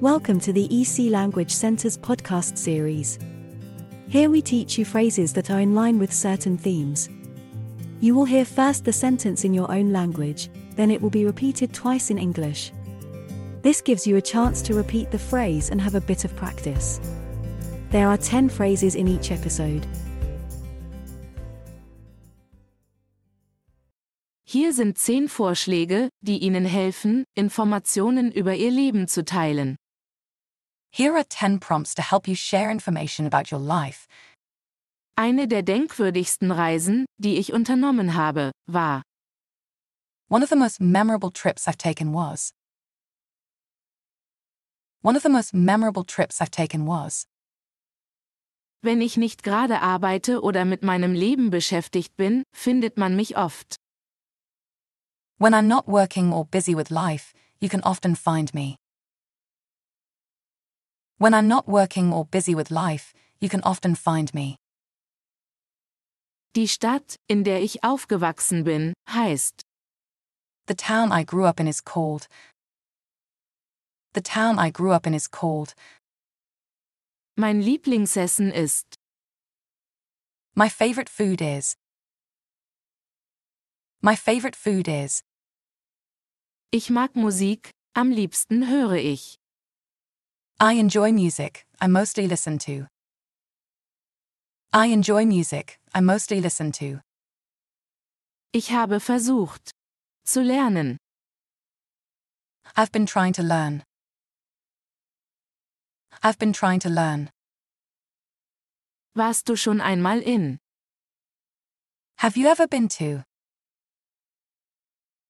Welcome to the EC Language Center's podcast series. Here we teach you phrases that are in line with certain themes. You will hear first the sentence in your own language, then it will be repeated twice in English. This gives you a chance to repeat the phrase and have a bit of practice. There are 10 phrases in each episode. Hier sind zehn Vorschläge, die Ihnen helfen, Informationen über Ihr Leben zu teilen. Here are 10 prompts to help you share information about your life. Eine der denkwürdigsten Reisen, die ich unternommen habe, war. One of the most memorable trips I've taken was. One of the most memorable trips I've taken was. Wenn ich nicht gerade arbeite oder mit meinem Leben beschäftigt bin, findet man mich oft. When I'm not working or busy with life, you can often find me. When I'm not working or busy with life, you can often find me. Die Stadt, in der ich aufgewachsen bin, heißt. The town I grew up in is called. The town I grew up in is called. Mein Lieblingsessen ist. My favorite food is. My favorite food is. Ich mag Musik, am liebsten höre ich. I enjoy music, I mostly listen to. I enjoy music, I mostly listen to. Ich habe versucht. Zu lernen. I've been trying to learn. I've been trying to learn. Warst du schon einmal in? Have you ever been to?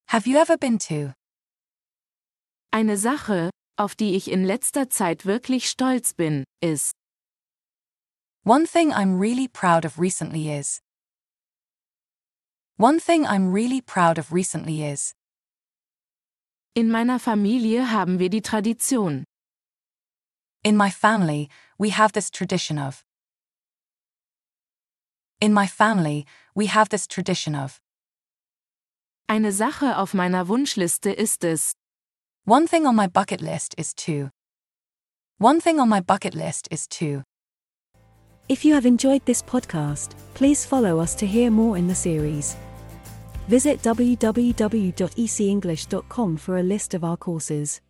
Have you ever been to? Eine Sache, auf die ich in letzter Zeit wirklich stolz bin, ist. One thing I'm really proud of recently is. One thing I'm really proud of recently is. In meiner Familie haben wir die Tradition. In my family, we have this tradition of. In my family, we have this tradition of. Eine Sache auf meiner Wunschliste ist es. One thing on my bucket list is to. One thing on my bucket list is to. If you have enjoyed this podcast, please follow us to hear more in the series. Visit www.ecenglish.com for a list of our courses.